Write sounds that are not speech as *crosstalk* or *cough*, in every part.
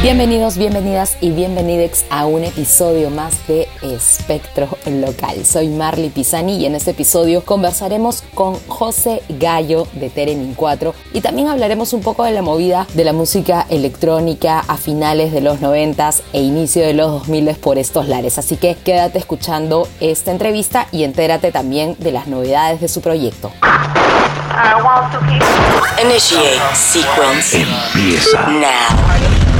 Bienvenidos, bienvenidas y bienvenidex a un episodio más de Espectro Local. Soy Marley Pisani y en este episodio conversaremos con José Gallo de Teremin 4 y también hablaremos un poco de la movida de la música electrónica a finales de los 90 e inicio de los 2000 por estos lares. Así que quédate escuchando esta entrevista y entérate también de las novedades de su proyecto. Initiate sequence. Empieza. Now.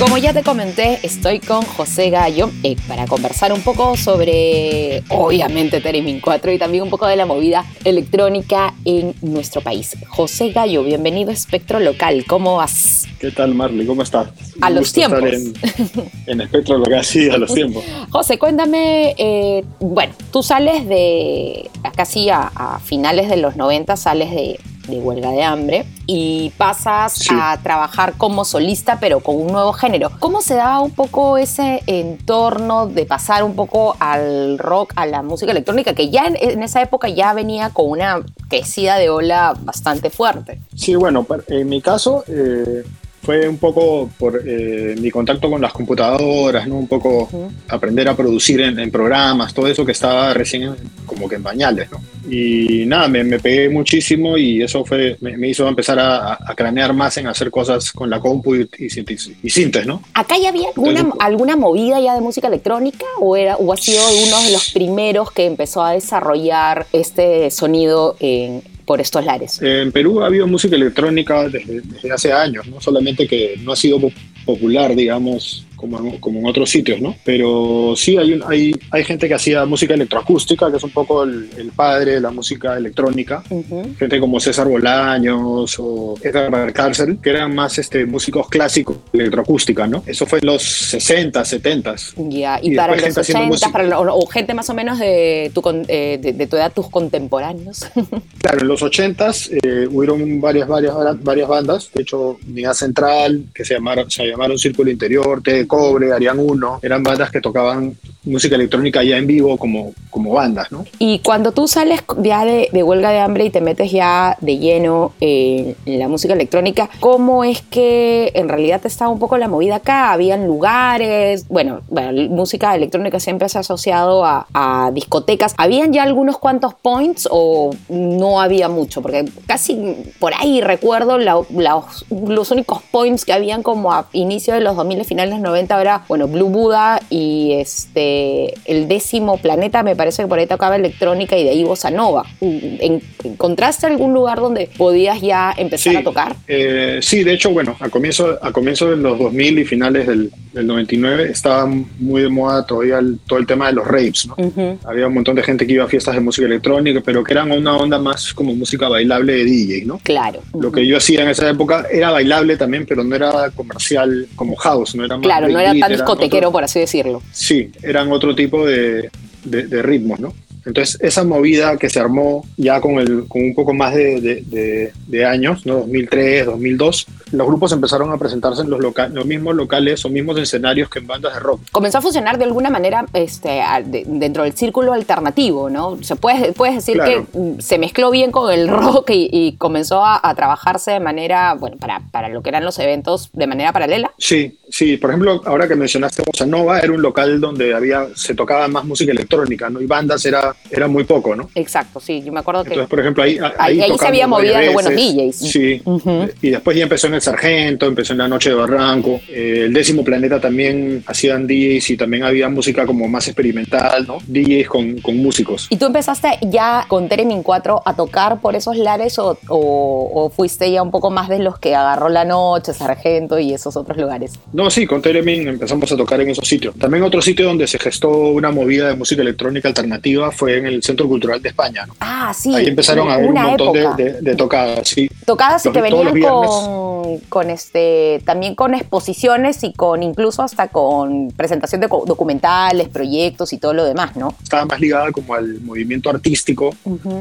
Como ya te comenté, estoy con José Gallo eh, para conversar un poco sobre, obviamente, Teremin 4 y también un poco de la movida electrónica en nuestro país. José Gallo, bienvenido a Espectro Local. ¿Cómo vas? ¿Qué tal, Marley? ¿Cómo estás? A Un los tiempos. En, en Espectro Local, sí, a los tiempos. *laughs* José, cuéntame, eh, bueno, tú sales de, casi a, a finales de los 90, sales de, de huelga de hambre y pasas Sí. a trabajar como solista, pero con un nuevo género. ¿Cómo se da un poco ese entorno de pasar un poco al rock, a la música electrónica, que ya en, en esa época ya venía con una crecida de ola bastante fuerte? Sí, bueno, en mi caso eh, fue un poco por eh, mi contacto con las computadoras, ¿no? Un poco aprender a producir en, en programas, todo eso que estaba recién como que en pañales, ¿no? Y nada, me, me pegué muchísimo y eso fue, me, me hizo empezar a, a cranear más en hacer cosas con la compu y, y, sintes- y sintes, ¿no? ¿Acá ya había alguna, Entonces, alguna movida ya de música electrónica o, era, o ha sido uno de los primeros que empezó a desarrollar este sonido en- por estos lares? En Perú ha habido música electrónica desde, desde hace años, ¿no? solamente que no ha sido po- popular, digamos, como en, como en otros sitios, ¿no? Pero sí hay, un- hay, hay gente que hacía música electroacústica, que es un poco el, el padre de la música electrónica. Gente como César Bolaños o Edgar Valcárcel, que eran más este, músicos clásicos de electroacústica, ¿no? Eso fue en los 60, 70. Ya, y, Y para los gente haciendo 80, música. para o, gente más o menos de tu, eh, de, de tu edad, tus contemporáneos. *laughs* Claro, en los 80 eh, hubieron varias, varias, varias bandas, de hecho, Unidad Central, que se llamaron, se llamaron Círculo Interior, Té de Cobre, Arián 1, eran bandas que tocaban música electrónica ya en vivo como, como bandas, ¿no? Y cuando tú sales ya de, huelga de hambre y te metes ya de lleno en la música electrónica, ¿cómo es que en realidad estaba un poco la movida acá? ¿Habían lugares? Bueno, música electrónica siempre se ha asociado a, discotecas. ¿Habían ya algunos cuantos points o no había mucho? Porque casi por ahí recuerdo los, únicos points que habían como a inicio de los 2000, finales de los 90 era, bueno, Blue Buddha y este el décimo planeta, me parece que por ahí tocaba electrónica y de ahí bossa nova. ¿En- ¿Encontraste algún lugar donde podías ya empezar Sí. a tocar? Eh, sí, de hecho, bueno, a comienzo, a comienzo de los 2000 y finales del, del 99 estaba muy de moda todavía el- todo el tema de los raves. Había un montón de gente que iba a fiestas de música electrónica, pero que eran una onda más como música bailable de DJ, ¿no? Claro. Lo que yo hacía en esa época era bailable también, pero no era comercial como house, no era más Claro, no era tan discotequero, por así decirlo. sí, eran otro tipo de, de- de ritmos, ¿no? Entonces, esa movida que se armó ya con, el, con un poco más de, de- de- de años, ¿no? 2003, 2002, los grupos empezaron a presentarse en los, loca- los mismos locales o mismos escenarios que en bandas de rock. Comenzó a funcionar de alguna manera este, dentro del círculo alternativo, ¿no? Se puede, puedes decir Claro. que mm, se mezcló bien con el *laughs* rock y, y comenzó a, a trabajarse de manera, bueno, para, para lo que eran los eventos de manera paralela. Sí, sí, por ejemplo, ahora que mencionaste Bossa Nova, era un local donde había, se tocaba más música electrónica, ¿no? Y bandas era, era muy poco, ¿no? Exacto, sí, yo me acuerdo que... Entonces, por ejemplo, ahí, ahí, Ahí- se había varias de buenos. DJs. Sí. Y después ya empezó en el Sargento, empezó en la Noche de Barranco. Eh, el Décimo Planeta también hacían DJs y también había música como más experimental, ¿no? DJs con, con músicos. ¿Y tú empezaste ya con Teremin 4 a tocar por esos lares o, o- o fuiste ya un poco más de los que agarró la noche, Sargento y esos otros lugares? No, sí, con Teremin empezamos a tocar en esos sitios. También otro sitio donde se gestó una movida de música electrónica alternativa fue en el Centro Cultural de España. ¿no? Ah, sí. Ahí empezaron a haber un montón de, época. de- de tocadas, sí. Tocadas y que venían con, con este, también con exposiciones y con incluso hasta con presentación de documentales, proyectos y todo lo demás, ¿no? Estaba más ligada como al movimiento artístico,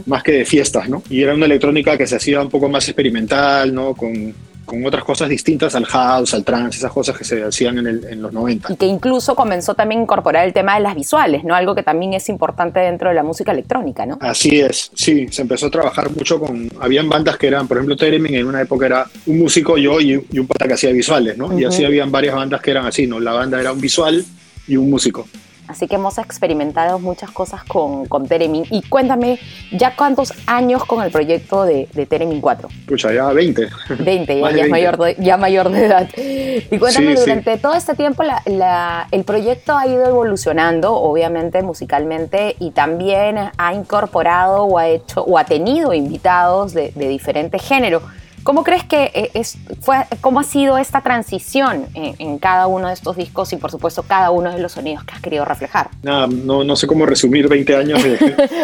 más que de fiestas, ¿no? Y era una electrónica que se hacía un poco más experimental, ¿no? Con, con otras cosas distintas al house, al trance, esas cosas que se hacían en, el- en los 90. Y que incluso comenzó también a incorporar el tema de las visuales, ¿no? Algo que también es importante dentro de la música electrónica, ¿no? Así es, sí, se empezó a trabajar mucho con, habían bandas que eran, por ejemplo, Teremin en una época era un músico, yo y, y un pata que hacía visuales, ¿no? Y así habían varias bandas que eran así, ¿no? La banda era un visual y un músico. Así que hemos experimentado muchas cosas con, con Teremin. Y cuéntame, ¿ya cuántos años con el proyecto de, de Teremin 4? Pucha, ya 20. 20, ya, es 20. mayor de, ya mayor de edad. Y cuéntame, Sí, sí. durante todo este tiempo la- la- el proyecto ha ido evolucionando, obviamente musicalmente, y también ha incorporado o ha hecho o ha tenido invitados de, de diferente género. ¿Cómo crees que eh, es, fue, cómo ha sido esta transición en, en cada uno de estos discos y por supuesto cada uno de los sonidos que has querido reflejar? Nada, no, no sé cómo resumir 20 años de,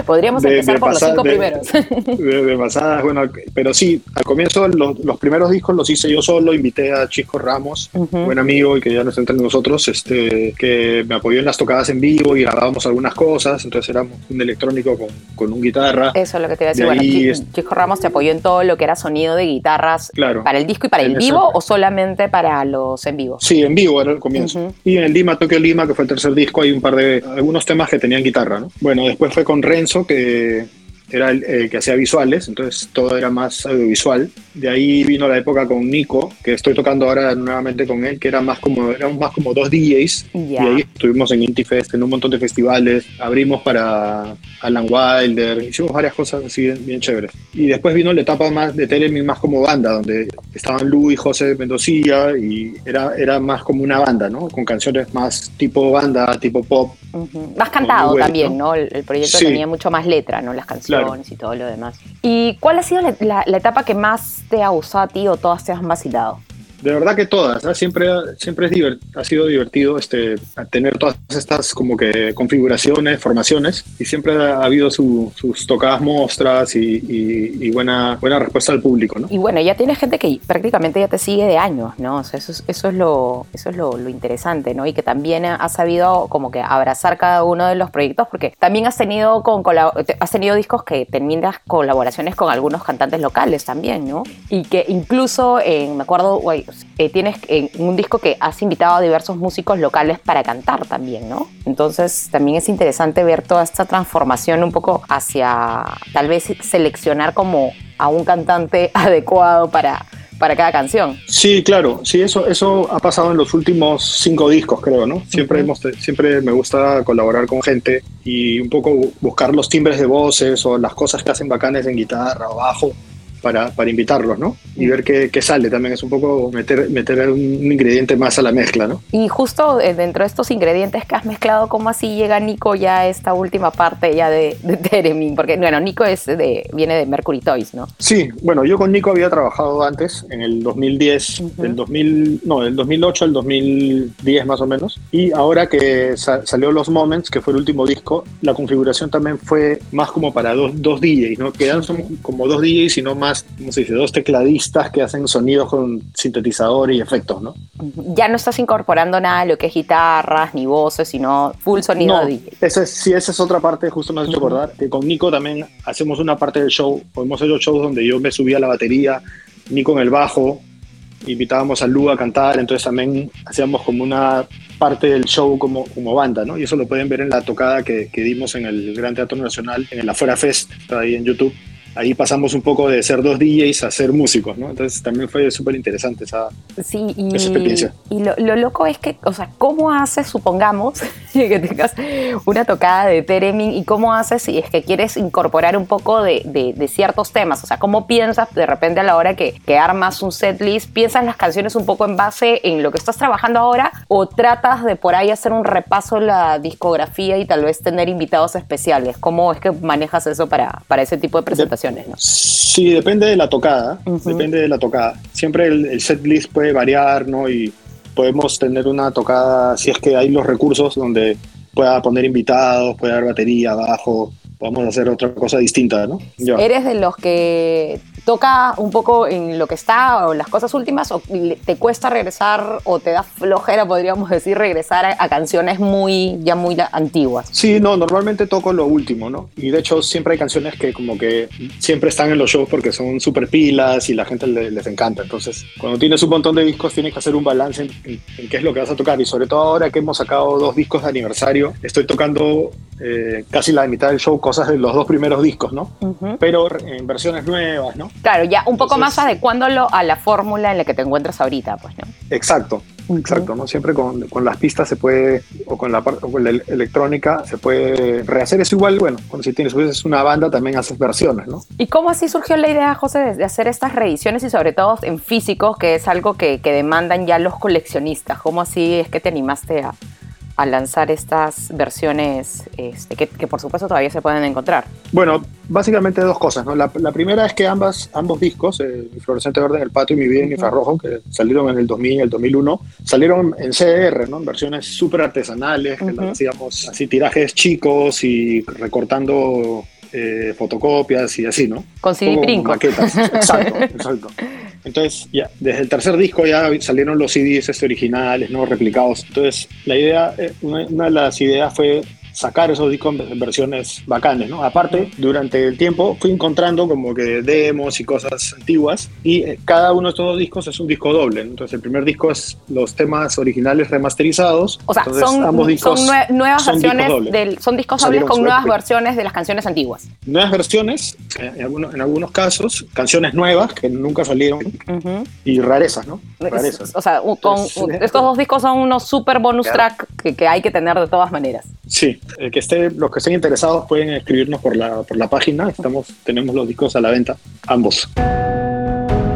*laughs* Podríamos de- empezar de por los pasar- cinco primeros. *laughs* de, pasadas, bueno, pero sí, al comienzo los, los primeros discos los hice yo solo, invité a Chisco Ramos, Ujú. buen amigo y que ya no está entre nosotros, este, que me apoyó en las tocadas en vivo y grabábamos algunas cosas, entonces éramos un electrónico con, con un guitarra. Eso es lo que te iba a decir. De Bueno, ahí Chi- es- Chisco Ramos te apoyó en todo lo que era sonido de guitarras Claro. para el disco y para el vivo o solamente para los en vivo. Sí, en vivo era el comienzo. Y en Lima, Tokio Lima, que fue el tercer disco, hay un par de algunos temas que tenían guitarra, ¿no? Bueno, después fue con Renzo, que era el, el que hacía visuales, entonces todo era más audiovisual. De ahí vino la época con Nico, que estoy tocando ahora nuevamente con él, que era más como, éramos más como dos DJs. Ya. Y ahí estuvimos en Inti Fest, en un montón de festivales, abrimos para Alan Wilder, hicimos varias cosas así bien, chéveres. Y después vino la etapa más de Teremin, más como banda, donde estaban Lu y José Mendocilla, y era, era más como una banda, ¿no? Con canciones más tipo banda, tipo pop. Ujú. Más cantado también, ¿no? ¿no? El, el proyecto Sí. tenía mucho más letra, ¿no? Las canciones Claro. Y todo lo demás. ¿Y cuál ha sido la, etapa que más te ha gustado a ti o todas te han vacilado? De verdad que todas, ¿no? siempre, siempre es ha sido divertido este, tener todas estas como que configuraciones, formaciones, y siempre ha habido su- sus tocadas muestras y, buena, buena respuesta al público, ¿no? Y bueno, ya tienes gente que prácticamente ya te sigue de años, ¿no? Eso es, eso es, lo, eso es lo, interesante, ¿no? Y que también ha sabido como que abrazar cada uno de los proyectos, porque también has tenido, con, has tenido discos que terminas colaboraciones con algunos cantantes locales también, ¿no? Y que incluso, me acuerdo, eh, tienes en un disco que has invitado a diversos músicos locales para cantar también, ¿no? Entonces también es interesante ver toda esta transformación un poco hacia tal vez seleccionar como a un cantante *laughs* adecuado para, para cada canción. Sí, claro, sí, eso, eso ha pasado en los últimos cinco discos, creo, ¿no? Siempre, hemos, siempre me gusta colaborar con gente y un poco buscar los timbres de voces o las cosas que hacen bacanes en guitarra o bajo para, para invitarlos, ¿no? Y ver qué, qué sale también, es un poco meter, meter un ingrediente más a la mezcla, ¿no? Y justo eh, dentro de estos ingredientes que has mezclado, ¿cómo así llega Nico ya a esta última parte ya de, de Teremin? Porque, bueno, Nico es de, viene de Mercury Toys, ¿no? Sí, bueno, yo con Nico había trabajado antes, en el 2010, Ujú. del 2000, no, del 2008 al 2010 más o menos, y ahora que sa- salió Los Moments, que fue el último disco, la configuración también fue más como para dos, dos DJs, ¿no? Que ya no son como dos DJs, sino más, ¿cómo se dice? Dos tecladistas que hacen sonidos con sintetizador y efectos, ¿no? Ya no estás incorporando nada de lo que es guitarras ni voces, sino full sonido No, DJ. esa es, sí, esa es otra parte, justo me has hecho acordar, que con Nico también hacemos una parte del show, o hemos hecho shows donde yo me subía a la batería, Nico en el bajo, invitábamos a Lu a cantar, entonces también hacíamos como una parte del show como, como banda, ¿no? Y eso lo pueden ver en la tocada que, que dimos en el Gran Teatro Nacional, en el Afuera Fest, está ahí en YouTube. Ahí pasamos un poco de ser dos DJs a ser músicos, ¿no? Entonces también fue súper interesante esa, Sí, y, Esa experiencia. y lo, lo loco es que, o sea, ¿cómo haces, supongamos, *laughs* que tengas una tocada de Teremin y cómo haces si es que quieres incorporar un poco de, de- de ciertos temas? O sea, ¿cómo piensas de repente a la hora que, que armas un setlist? ¿Piensas las canciones un poco en base en lo que estás trabajando ahora o tratas de por ahí hacer un repaso de la discografía y tal vez tener invitados especiales? ¿Cómo es que manejas eso para, para ese tipo de presentaciones? ¿no? Sí, depende de la tocada, depende de la tocada. Siempre el, el set list puede variar, ¿no? Y, podemos tener una tocada, si es que hay los recursos donde pueda poner invitados, pueda dar batería, bajo, podemos hacer otra cosa distinta, ¿no? ¿Eres de los que toca un poco en lo que está o las cosas últimas o te cuesta regresar o te da flojera, podríamos decir, regresar a, a canciones muy, ya muy antiguas? Sí, no, normalmente toco lo último, ¿no? Y de hecho siempre hay canciones que como que siempre están en los shows porque son súper pilas y la gente le- les encanta. Entonces, cuando tienes un montón de discos, tienes que hacer un balance en, en- en qué es lo que vas a tocar. Y sobre todo ahora que hemos sacado dos discos de aniversario, estoy tocando eh, casi la mitad del show cosas de los dos primeros discos, ¿no? Pero en versiones nuevas, ¿no? Claro, ya un poco Entonces- más adecuándolo a la fórmula en la que te encuentras ahorita, pues, ¿no? Exacto, exacto, ¿no? Siempre con, con las pistas se puede, o con la parte o con la el- electrónica, se puede rehacer eso igual, bueno, cuando si tienes pues, una banda también haces versiones, ¿no? ¿Y cómo así surgió la idea, José, de, de hacer estas reediciones y sobre todo en físicos, que es algo que, que demandan ya los coleccionistas? ¿Cómo así es que te animaste a, a lanzar estas versiones este, que, que por supuesto todavía se pueden encontrar? Bueno, básicamente dos cosas, ¿no? La, la primera es que ambas, ambos discos, eh, Mi Fluorescente Verde en el Patio y Mi Vida en Infrarrojo, que salieron en el 2000 y el 2001, salieron en CDR, ¿no? En versiones súper artesanales, que Ujú. las hacíamos así tirajes chicos y recortando eh, fotocopias y así, ¿no? Con CD Como. *laughs* Exacto, exacto. Entonces, ya, desde el tercer disco ya salieron los CDs este, originales, ¿no? Replicados. Entonces, la idea, eh, una, una de las ideas fue sacar esos discos en versiones bacanes, ¿no? Aparte, durante el tiempo fui encontrando como que demos y cosas antiguas y eh, cada uno de estos dos discos es un disco doble. ¿no? Entonces, el primer disco es los temas originales remasterizados. O sea, Entonces, son, ambos discos son nue- nuevas son discos versiones, dobles. del, son discos dobles con nuevas versiones de las canciones antiguas. Nuevas versiones, eh, en algunos, en algunos casos, canciones nuevas que nunca salieron Ujú. y rarezas, ¿no? Rarezas. O sea, con, Entonces, estos dos discos son unos super bonus Claro. track que, hay que tener de todas maneras. Sí, el que esté, los que estén interesados pueden escribirnos por la, por la página. Estamos, tenemos los discos a la venta, ambos.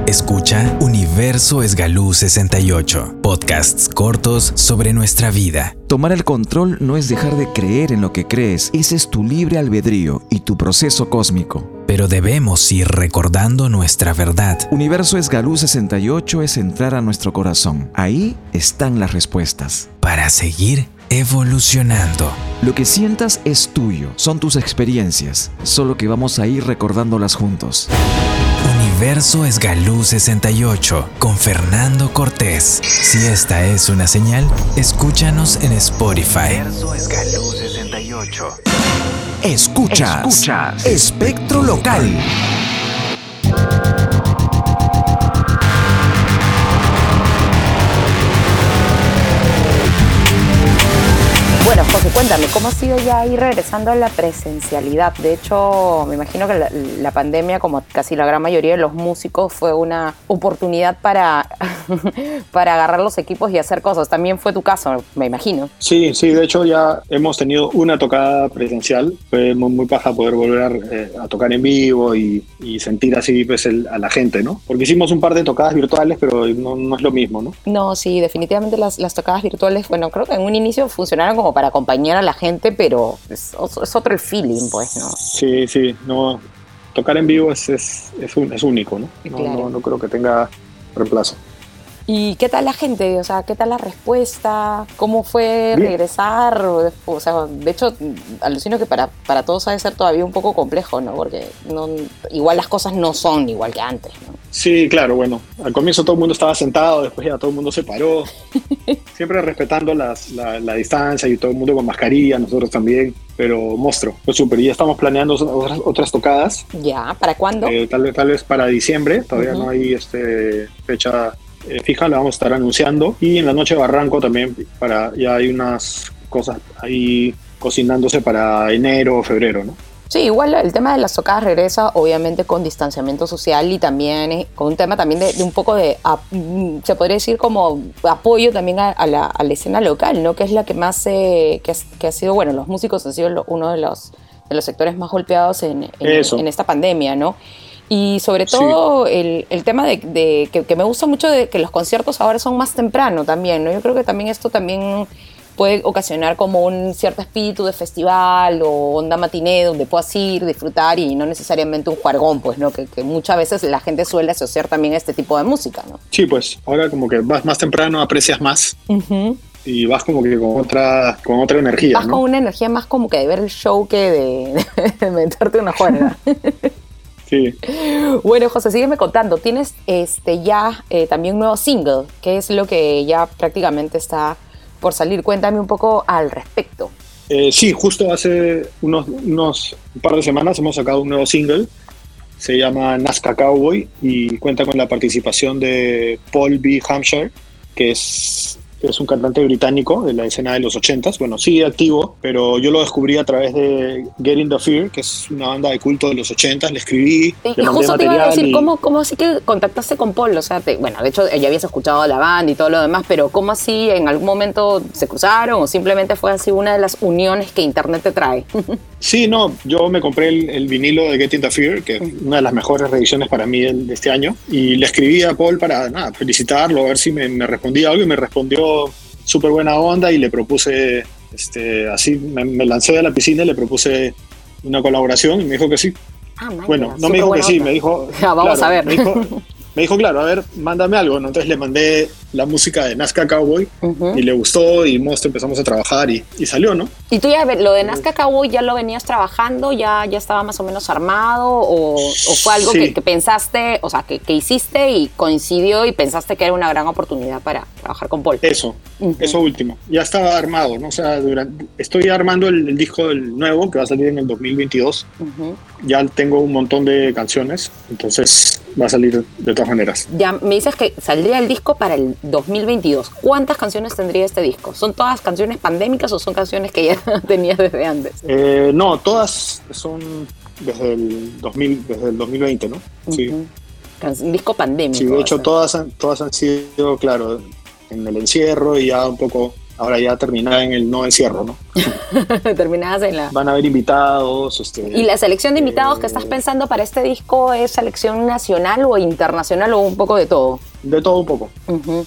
Escucha Universo Esgalú 68, podcasts cortos sobre nuestra vida. Tomar el control no es dejar de creer en lo que crees, ese es tu libre albedrío y tu proceso cósmico. Pero debemos ir recordando nuestra verdad. Universo Esgalú 68 es entrar a nuestro corazón. Ahí están las respuestas. para seguir evolucionando. Lo que sientas es tuyo, son tus experiencias, solo que vamos a ir recordándolas juntos. Universo Esgalú 68 con Fernando Cortés. Si esta es una señal, escúchanos en Spotify. Esgalú 68. Escuchas, Escuchas. Espectro Local. Cuéntame, ¿cómo ha sido ya ir regresando a la presencialidad? De hecho, me imagino que la, la pandemia, como casi la gran mayoría de los músicos, fue una oportunidad para, *laughs* para agarrar los equipos y hacer cosas. También fue tu caso, me imagino. Sí, sí, de hecho ya hemos tenido una tocada presencial. Fue muy, muy paja poder volver eh, a tocar en vivo y, y sentir así pues, el- a la gente, ¿no? Porque hicimos un par de tocadas virtuales, pero no, no es lo mismo, ¿no? No, sí, definitivamente las, las tocadas virtuales, bueno, creo que en un inicio funcionaron como para acompañar a la gente, pero es, es otro el feeling, pues, ¿no? Sí, sí, no. Tocar en vivo es, es, es, un- único, ¿no? No, Claro. no, no creo que tenga reemplazo. ¿Y qué tal la gente? O sea, ¿qué tal la respuesta? ¿Cómo fue Bien. regresar? O sea, de hecho, alucino que para, para todos ha de ser todavía un poco complejo, ¿no? Porque no, igual las cosas no son igual que antes, ¿no? Sí, claro, bueno, al comienzo todo el mundo estaba sentado, después ya todo el mundo se paró, *laughs* siempre respetando las- la, la distancia y todo el mundo con mascarilla, nosotros también, pero monstruo, fue súper, ya estamos planeando otras, otras tocadas, Ya, ¿para cuándo? eh, tal, vez, tal vez para diciembre, todavía no hay este, fecha eh, fija, la vamos a estar anunciando, y en la noche de Barranco también, para, ya hay unas cosas ahí cocinándose para enero o febrero, ¿no? Sí, igual el tema de las tocadas regresa, obviamente con distanciamiento social y también eh, con un tema también de, de un poco de, ap- mm, se podría decir como apoyo también a, a la, a la escena local, ¿no? Que es la que más, eh, que, que ha sido, bueno, los músicos han sido lo- uno de los, de los sectores más golpeados en, en- en esta pandemia, ¿no? Y sobre todo el, el tema de, de- que, que me gusta mucho de que los conciertos ahora son más temprano también, ¿no? Yo creo que también esto también puede ocasionar como un cierto espíritu de festival o onda matiné donde puedas ir, disfrutar y no necesariamente un juargón, pues, ¿no? Que, que muchas veces la gente suele asociar también a este tipo de música, ¿no? Sí, pues ahora como que vas más temprano, aprecias más y vas como que con otra, con otra energía, Vas ¿no? con una energía más como que de ver el show que de, *laughs* de meterte una juerga. *laughs* Sí. bueno, José, sígueme contando. Tienes este ya eh, también un nuevo single, que es lo que ya prácticamente está por salir. Cuéntame un poco al respecto. Eh, sí, justo hace unos, unos un par de semanas hemos sacado un nuevo single. Se llama Nazca Cowboy y cuenta con la participación de Paul B. Hampshire, que es, es un cantante británico de la escena de los 80s. Bueno, sigue activo, pero yo lo descubrí a través de Getting the Fear, que es una banda de culto de los 80s. Le escribí, Y, le y mandé justo te iba a decir, y- ¿cómo, ¿cómo así que contactaste con Paul? O sea, te- bueno, de hecho ya habías escuchado la banda y todo lo demás, pero ¿cómo así en algún momento se cruzaron o simplemente fue así una de las uniones que Internet te trae? *laughs* Sí, no, yo me compré el, el vinilo de Getting the Fear, que es una de las mejores reediciones para mí de este año, y le escribí a Paul para nada, felicitarlo, a ver si me, me respondía algo, y me respondió súper buena onda, y le propuse, este, así, me, me lancé a la piscina y le propuse una colaboración, y me dijo que sí. Ah, Bueno, no me dijo que sí, me dijo... *laughs* Ya, vamos claro, a ver. Me dijo, *laughs* me dijo, claro, a ver, mándame algo, ¿no? Entonces le mandé la música de Nazca Cowboy, y le gustó, y most empezamos a trabajar, y, y salió, ¿no? ¿Y tú ya lo de Nazca Cowboy ya lo venías trabajando? ¿Ya, ya estaba más o menos armado? ¿O, o fue algo Sí. que, que pensaste, o sea, que, que hiciste y coincidió y pensaste que era una gran oportunidad para trabajar con Paul? Eso, eso último. Ya estaba armado, ¿no? O sea, durante, estoy armando el, el disco nuevo que va a salir en el 2022. Ujú. Ya tengo un montón de canciones, entonces va a salir de todas maneras. Ya me dices que saldría el disco para el 2022. ¿Cuántas canciones tendría este disco? ¿Son todas canciones pandémicas o son canciones que ya *laughs* tenías desde antes? Eh, no, todas son desde el, 2000, desde el 2020, ¿no? Sí, Un disco pandémico. sí de hecho todas han, todas han sido, claro, en el encierro y ya un poco, ahora ya terminada en el no encierro, ¿no? *laughs* Terminadas en la... Van a haber invitados. Este, ¿Y la selección de invitados que eh, estás pensando para este disco es selección nacional o internacional o un poco de todo? De todo un poco,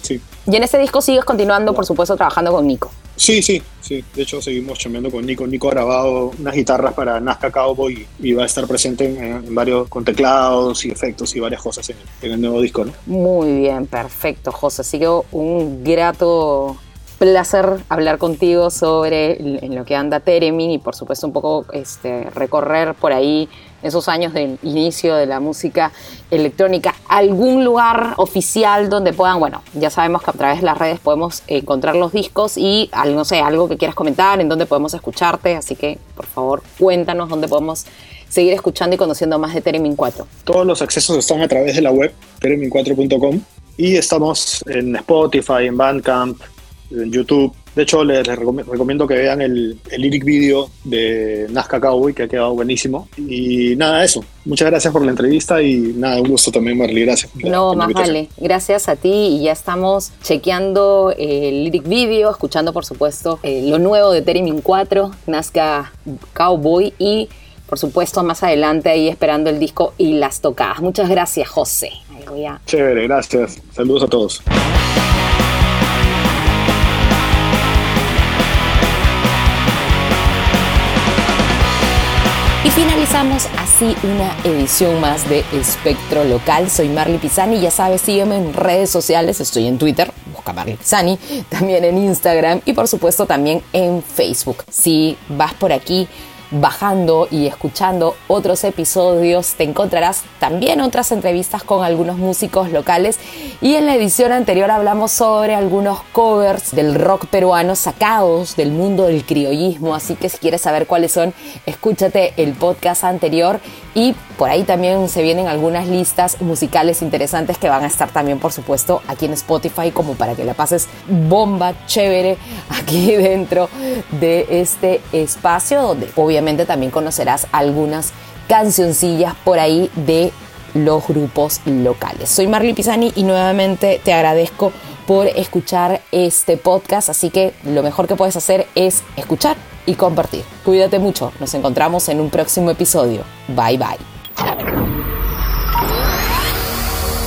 sí. Y en este disco sigues continuando, por supuesto, trabajando con Nico. Sí, sí, sí. De hecho, seguimos chambeando con Nico. Nico ha grabado unas guitarras para Nazca Cowboy y, va a estar presente en, en varios, con teclados y efectos y varias cosas en, en el nuevo disco, ¿no? Muy bien, perfecto, José. Sido un grato placer hablar contigo sobre en lo que anda Teremin y por supuesto un poco este, recorrer por ahí esos años del inicio de la música electrónica. ¿Algún lugar oficial donde puedan, bueno, ya sabemos que a través de las redes podemos encontrar los discos y, no sé, algo que quieras comentar, en dónde podemos escucharte, así que por favor cuéntanos dónde podemos seguir escuchando y conociendo más de Teremin 4. Todos los accesos están a través de la web, teremin4.com, y estamos en Spotify, en Bandcamp, en YouTube. De hecho, les, les recom- recomiendo que vean el, el lyric video de Nazca Cowboy, que ha quedado buenísimo. Y nada, eso. Muchas gracias por la entrevista y nada, un gusto también, Marley. Gracias. por No, la más vale. Gracias a ti y ya estamos chequeando el lyric video, escuchando por supuesto eh, lo nuevo de Teremin 4, Nazca Cowboy y por supuesto más adelante ahí esperando el disco y las tocadas. Muchas gracias, José. Ahí voy a- Chévere, gracias. Saludos a todos. Y finalizamos así una edición más de Espectro Local. Soy Marley Pisani. Ya sabes, sígueme en redes sociales. Estoy en Twitter, busca Marley Pisani. También en Instagram y por supuesto también en Facebook. Si vas por aquí bajando y escuchando otros episodios, te encontrarás también otras entrevistas con algunos músicos locales. Y en la edición anterior hablamos sobre algunos covers del rock peruano sacados del mundo del criollismo. Así que si quieres saber cuáles son, escúchate el podcast anterior. Y por ahí también se vienen algunas listas musicales interesantes que van a estar también, por supuesto, aquí en Spotify, como para que la pases bomba, chévere, *laughs* aquí dentro de este espacio, donde obviamente también conocerás algunas cancioncillas por ahí de los grupos locales. Soy Marley Pisani y nuevamente te agradezco por escuchar este podcast, así que lo mejor que puedes hacer es escuchar y compartir. Cuídate mucho, nos encontramos en un próximo episodio. Bye bye.